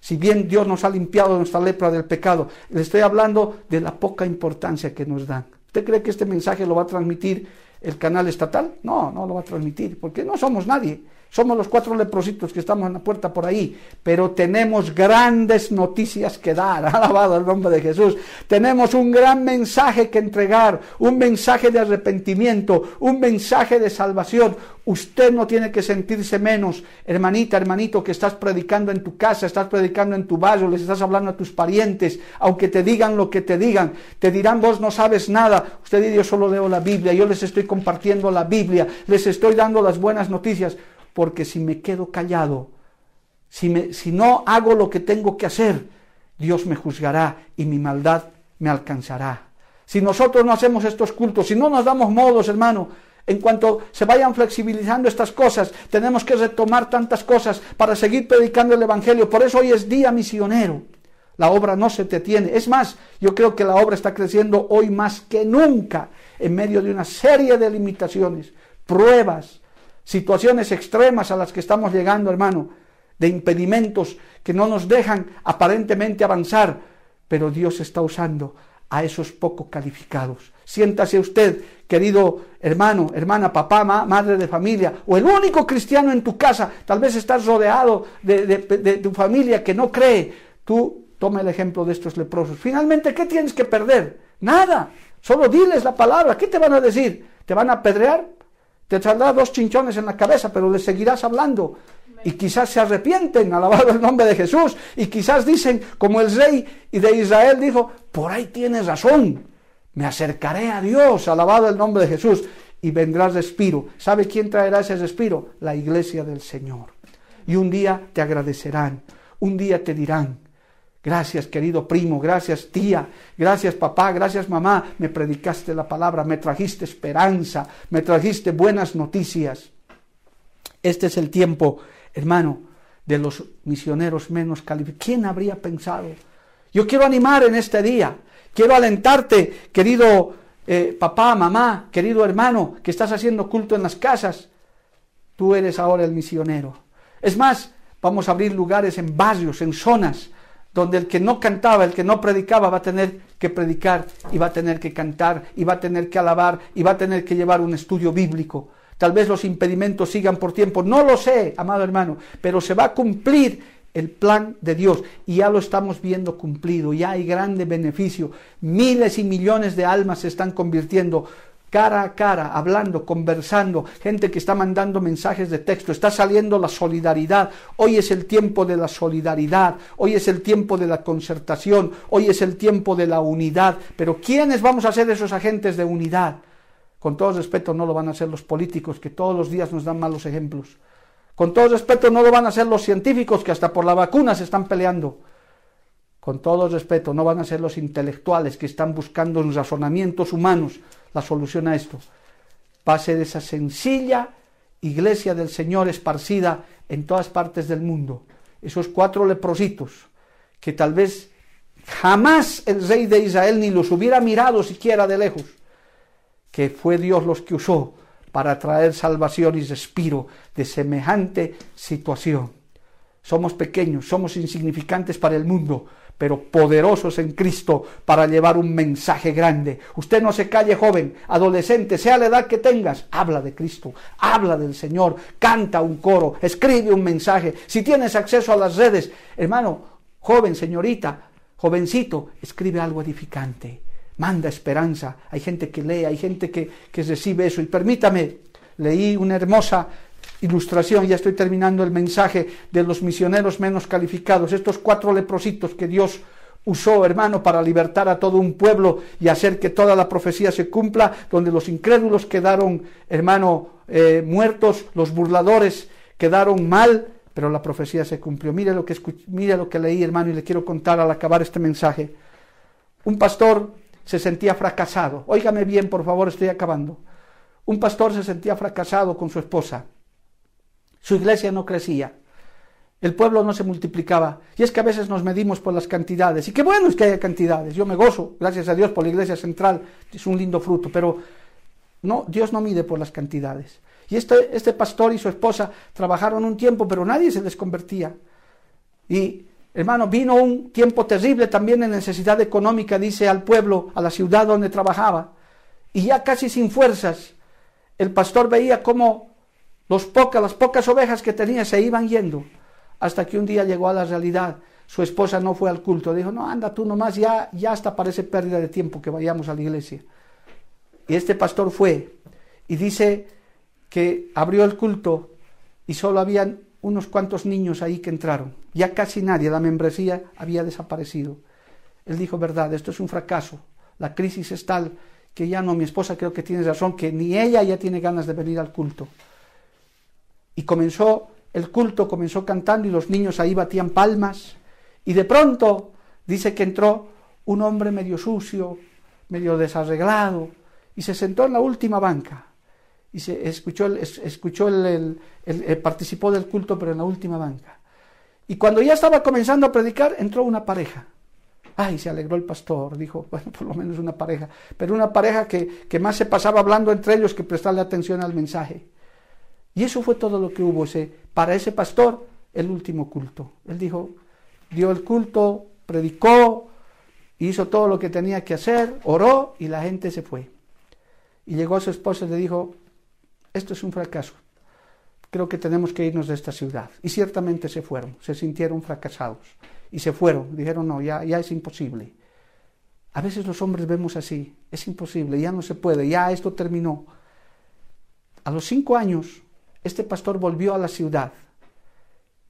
Si bien Dios nos ha limpiado nuestra lepra del pecado, le estoy hablando de la poca importancia que nos dan. ¿Usted cree que este mensaje lo va a transmitir el canal estatal? No, no lo va a transmitir, porque no somos nadie. Somos los cuatro leprositos que estamos en la puerta por ahí, pero tenemos grandes noticias que dar, alabado el nombre de Jesús. Tenemos un gran mensaje que entregar, un mensaje de arrepentimiento, un mensaje de salvación. Usted no tiene que sentirse menos, hermanita, hermanito, que estás predicando en tu casa, estás predicando en tu barrio, les estás hablando a tus parientes, aunque te digan lo que te digan, te dirán vos no sabes nada. Usted dice yo solo leo la Biblia, yo les estoy compartiendo la Biblia, les estoy dando las buenas noticias porque si me quedo callado, si, me, si no hago lo que tengo que hacer, Dios me juzgará y mi maldad me alcanzará. Si nosotros no hacemos estos cultos, si no nos damos modos, hermano, en cuanto se vayan flexibilizando estas cosas, tenemos que retomar tantas cosas para seguir predicando el Evangelio. Por eso hoy es día misionero. La obra no se detiene. Es más, yo creo que la obra está creciendo hoy más que nunca en medio de una serie de limitaciones, pruebas, situaciones extremas a las que estamos llegando, hermano, de impedimentos que no nos dejan aparentemente avanzar, pero Dios está usando a esos poco calificados. Siéntase usted, querido hermano, hermana, papá, madre de familia, o el único cristiano en tu casa, tal vez estás rodeado de, de tu familia que no cree. Tú toma el ejemplo de estos leprosos. Finalmente, ¿qué tienes que perder? Nada. Solo diles la palabra. ¿Qué te van a decir? ¿Te van a apedrear? Te saldrá dos chinchones en la cabeza, pero le seguirás hablando. Y quizás se arrepienten, alabado el nombre de Jesús. Y quizás dicen, como el rey de Israel dijo, por ahí tienes razón. Me acercaré a Dios, alabado el nombre de Jesús. Y vendrá respiro. ¿Sabe quién traerá ese respiro? La iglesia del Señor. Y un día te agradecerán. Un día te dirán, Gracias, querido primo, gracias, tía, gracias, papá, gracias, mamá. Me predicaste la palabra, me trajiste esperanza, me trajiste buenas noticias. Este es el tiempo, hermano, de los misioneros menos calificados. ¿Quién habría pensado? Yo quiero animar en este día, quiero alentarte, querido eh, papá, mamá, querido hermano, que estás haciendo culto en las casas. Tú eres ahora el misionero. Es más, vamos a abrir lugares en barrios, en zonas donde el que no cantaba, el que no predicaba, va a tener que predicar y va a tener que cantar y va a tener que alabar y va a tener que llevar un estudio bíblico. Tal vez los impedimentos sigan por tiempo, no lo sé, amado hermano, pero se va a cumplir el plan de Dios y ya lo estamos viendo cumplido, ya hay grande beneficio, miles y millones de almas se están convirtiendo cara a cara, hablando, conversando, gente que está mandando mensajes de texto, está saliendo la solidaridad. Hoy es el tiempo de la solidaridad, hoy es el tiempo de la concertación, hoy es el tiempo de la unidad. Pero ¿quiénes vamos a ser esos agentes de unidad? Con todo respeto, no lo van a hacer los políticos que todos los días nos dan malos ejemplos. Con todo respeto, no lo van a hacer los científicos que hasta por la vacuna se están peleando. Con todo respeto, no van a ser los intelectuales que están buscando en razonamientos humanos la solución a esto. Va a ser esa sencilla iglesia del Señor esparcida en todas partes del mundo. Esos cuatro leprositos que tal vez jamás el rey de Israel ni los hubiera mirado siquiera de lejos, que fue Dios los que usó para traer salvación y respiro de semejante situación. Somos pequeños, somos insignificantes para el mundo, pero poderosos en Cristo para llevar un mensaje grande. Usted no se calle joven, adolescente, sea la edad que tengas, habla de Cristo, habla del Señor, canta un coro, escribe un mensaje. Si tienes acceso a las redes, hermano, joven, señorita, jovencito, escribe algo edificante, manda esperanza. Hay gente que lee, hay gente que, que recibe eso. Y permítame, leí una hermosa ilustración, ya estoy terminando el mensaje de los misioneros menos calificados, estos cuatro leprositos que Dios usó, hermano, para libertar a todo un pueblo y hacer que toda la profecía se cumpla, donde los incrédulos quedaron, hermano, eh, muertos, los burladores quedaron mal, pero la profecía se cumplió. Mire lo que mire lo que leí, hermano, y le quiero contar al acabar este mensaje. Un pastor se sentía fracasado. Óigame bien, por favor, estoy acabando. Un pastor se sentía fracasado con su esposa. Su iglesia no crecía. El pueblo no se multiplicaba. Y es que a veces nos medimos por las cantidades. Y qué bueno es que haya cantidades. Yo me gozo, gracias a Dios, por la iglesia central. Es un lindo fruto. Pero no, Dios no mide por las cantidades. Y este, este pastor y su esposa trabajaron un tiempo, pero nadie se les convertía. Y, hermano, vino un tiempo terrible también de necesidad económica, dice al pueblo, a la ciudad donde trabajaba. Y ya casi sin fuerzas, el pastor veía cómo los las pocas ovejas que tenía se iban yendo, hasta que un día llegó a la realidad. Su esposa no fue al culto, dijo, no, anda tú nomás, ya, ya hasta parece pérdida de tiempo que vayamos a la iglesia. Y este pastor fue y dice que abrió el culto y solo habían unos cuantos niños ahí que entraron. Ya casi nadie, la membresía había desaparecido. Él dijo, verdad, esto es un fracaso. La crisis es tal que ya no, mi esposa creo que tiene razón, que ni ella ya tiene ganas de venir al culto. Y comenzó el culto, comenzó cantando y los niños ahí batían palmas. Y de pronto dice que entró un hombre medio sucio, medio desarreglado, y se sentó en la última banca. Y se escuchó, escuchó el, participó del culto, pero en la última banca. Y cuando ya estaba comenzando a predicar, entró una pareja. Ay, se alegró el pastor, dijo, bueno, por lo menos una pareja, pero una pareja que, que más se pasaba hablando entre ellos que prestarle atención al mensaje. Y eso fue todo lo que hubo ese, para ese pastor, el último culto. Él dijo, dio el culto, predicó, hizo todo lo que tenía que hacer, oró y la gente se fue. Y llegó a su esposa y le dijo, esto es un fracaso, creo que tenemos que irnos de esta ciudad. Y ciertamente se fueron, se sintieron fracasados y se fueron, dijeron, no, ya, ya es imposible. A veces los hombres vemos así, es imposible, ya no se puede, ya esto terminó. A los cinco años este pastor volvió a la ciudad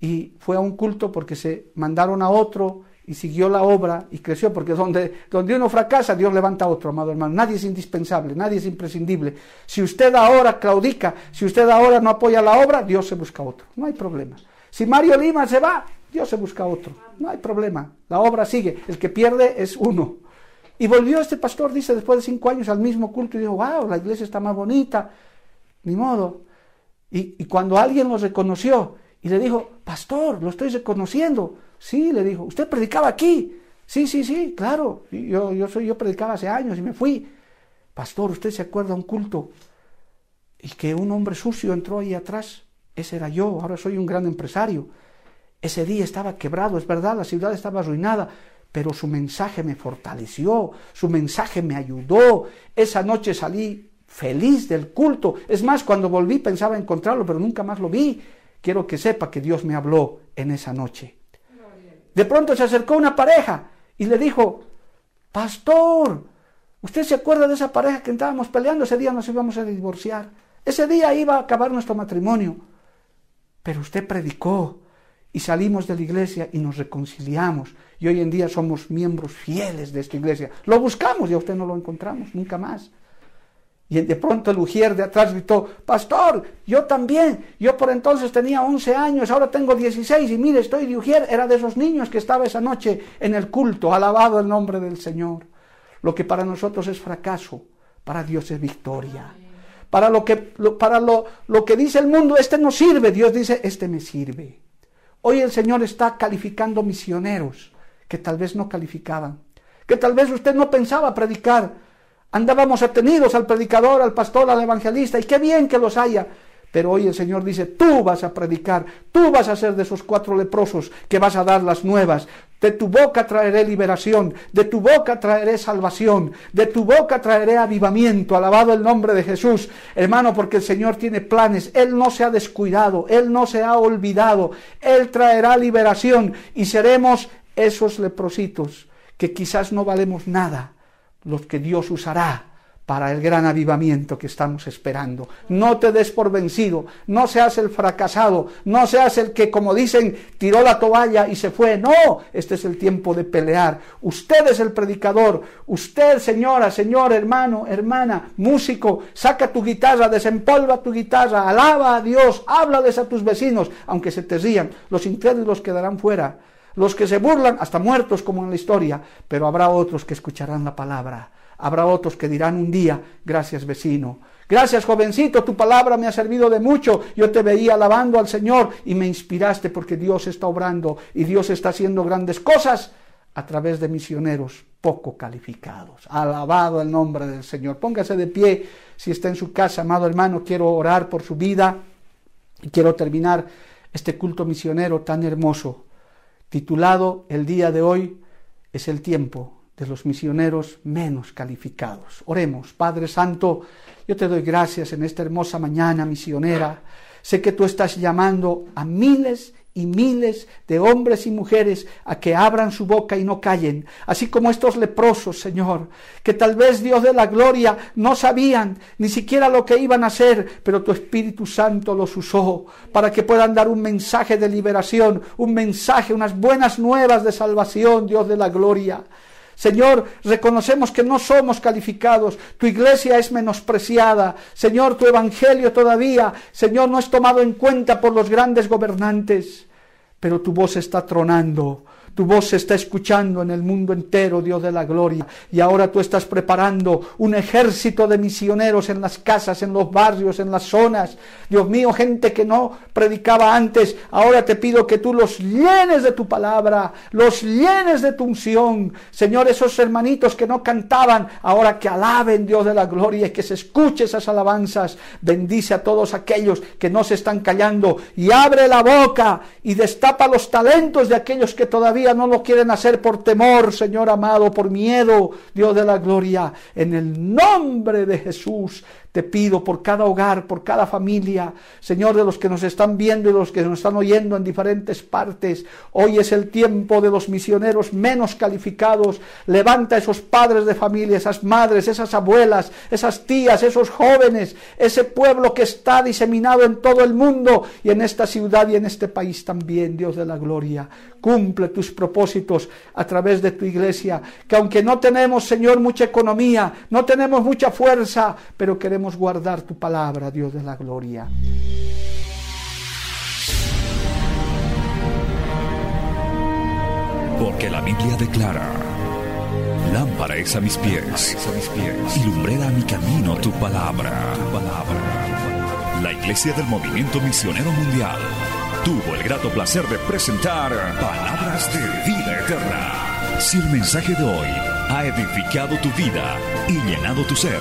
y fue a un culto porque se mandaron a otro y siguió la obra y creció, porque donde, donde uno fracasa, Dios levanta a otro, amado hermano. Nadie es indispensable, nadie es imprescindible. Si usted ahora claudica, si usted ahora no apoya la obra, Dios se busca otro, no hay problema. Si Mario Lima se va, Dios se busca otro, no hay problema. La obra sigue, el que pierde es uno. Y volvió este pastor, dice, después de cinco años al mismo culto y dijo, wow, la iglesia está más bonita, ni modo. Y, cuando alguien lo reconoció y le dijo, pastor, lo estoy reconociendo. Sí, le dijo, usted predicaba aquí. Sí, sí, sí, claro. Yo, yo, soy, yo predicaba hace años y me fui. Pastor, ¿usted se acuerda un culto? Y que un hombre sucio entró ahí atrás. Ese era yo, ahora soy un gran empresario. Ese día estaba quebrado, es verdad, la ciudad estaba arruinada, pero su mensaje me fortaleció, su mensaje me ayudó. Esa noche salí feliz del culto. Es más, cuando volví pensaba encontrarlo, pero nunca más lo vi. Quiero que sepa que Dios me habló en esa noche. De pronto se acercó una pareja y le dijo, Pastor, ¿usted se acuerda de esa pareja que estábamos peleando? Ese día nos íbamos a divorciar. Ese día iba a acabar nuestro matrimonio. Pero usted predicó y salimos de la iglesia y nos reconciliamos. Y hoy en día somos miembros fieles de esta iglesia. Lo buscamos y a usted no lo encontramos, nunca más. Y de pronto el ujier de atrás gritó, Pastor, yo también, yo por entonces tenía 11 años, ahora tengo 16 y mire, estoy de ujier, era de esos niños que estaba esa noche en el culto, alabado el nombre del Señor. Lo que para nosotros es fracaso, para Dios es victoria. Para lo que, para lo, lo que dice el mundo, este no sirve, Dios dice, este me sirve. Hoy el Señor está calificando misioneros que tal vez no calificaban, que tal vez usted no pensaba predicar, Andábamos atenidos al predicador, al pastor, al evangelista, y qué bien que los haya. Pero hoy el Señor dice, tú vas a predicar, tú vas a ser de esos cuatro leprosos que vas a dar las nuevas. De tu boca traeré liberación, de tu boca traeré salvación, de tu boca traeré avivamiento. Alabado el nombre de Jesús, hermano, porque el Señor tiene planes. Él no se ha descuidado, Él no se ha olvidado. Él traerá liberación y seremos esos leprositos que quizás no valemos nada, los que Dios usará para el gran avivamiento que estamos esperando. No te des por vencido, no seas el fracasado, no seas el que, como dicen, tiró la toalla y se fue. No, este es el tiempo de pelear. Usted es el predicador, usted, señora, señor, hermano, hermana, músico, saca tu guitarra, desempolva tu guitarra, alaba a Dios, háblales a tus vecinos, aunque se te rían, los incrédulos quedarán fuera. Los que se burlan, hasta muertos como en la historia, pero habrá otros que escucharán la palabra Habrá otros que dirán un día, gracias vecino, gracias jovencito, tu palabra me ha servido de mucho, yo te veía alabando al Señor y me inspiraste porque Dios está obrando y Dios está haciendo grandes cosas a través de misioneros poco calificados. Alabado el nombre del Señor. Póngase de pie si está en su casa, amado hermano, quiero orar por su vida y quiero terminar este culto misionero tan hermoso, titulado el día de hoy es el tiempo de los misioneros menos calificados. Oremos, Padre Santo, yo te doy gracias en esta hermosa mañana misionera. Sé que tú estás llamando a miles y miles de hombres y mujeres a que abran su boca y no callen, así como estos leprosos, Señor, que tal vez Dios de la gloria no sabían ni siquiera lo que iban a hacer, pero tu Espíritu Santo los usó para que puedan dar un mensaje de liberación, un mensaje, unas buenas nuevas de salvación, Dios de la gloria. Señor, reconocemos que no somos calificados, tu iglesia es menospreciada, Señor, tu evangelio todavía, Señor, no es tomado en cuenta por los grandes gobernantes, pero tu voz está tronando, tu voz se está escuchando en el mundo entero, Dios de la gloria. Y ahora tú estás preparando un ejército de misioneros en las casas, en los barrios, en las zonas. Dios mío, gente que no predicaba antes, ahora te pido que tú los llenes de tu palabra, los llenes de tu unción. Señor, esos hermanitos que no cantaban, ahora que alaben, Dios de la gloria, y que se escuche esas alabanzas. Bendice a todos aquellos que no se están callando y abre la boca y destapa los talentos de aquellos que todavía no lo quieren hacer por temor, Señor amado, por miedo, Dios de la gloria. En el nombre de Jesús, te pido por cada hogar, por cada familia, Señor, de los que nos están viendo y de los que nos están oyendo en diferentes partes. Hoy es el tiempo de los misioneros menos calificados. Levanta a esos padres de familia, esas madres, esas abuelas, esas tías, esos jóvenes, ese pueblo que está diseminado en todo el mundo y en esta ciudad y en este país también, Dios de la gloria. Cumple tus propósitos a través de tu iglesia, que aunque no tenemos, Señor, mucha economía, no tenemos mucha fuerza, pero queremos guardar tu palabra, Dios de la gloria. Porque la Biblia declara, lámpara es a mis pies, a mis pies y lumbrera a mi camino tu palabra. tu palabra. La Iglesia del Movimiento Misionero Mundial tuvo el grato placer de presentar Palabras de Vida Eterna. Si el mensaje de hoy ha edificado tu vida y llenado tu ser,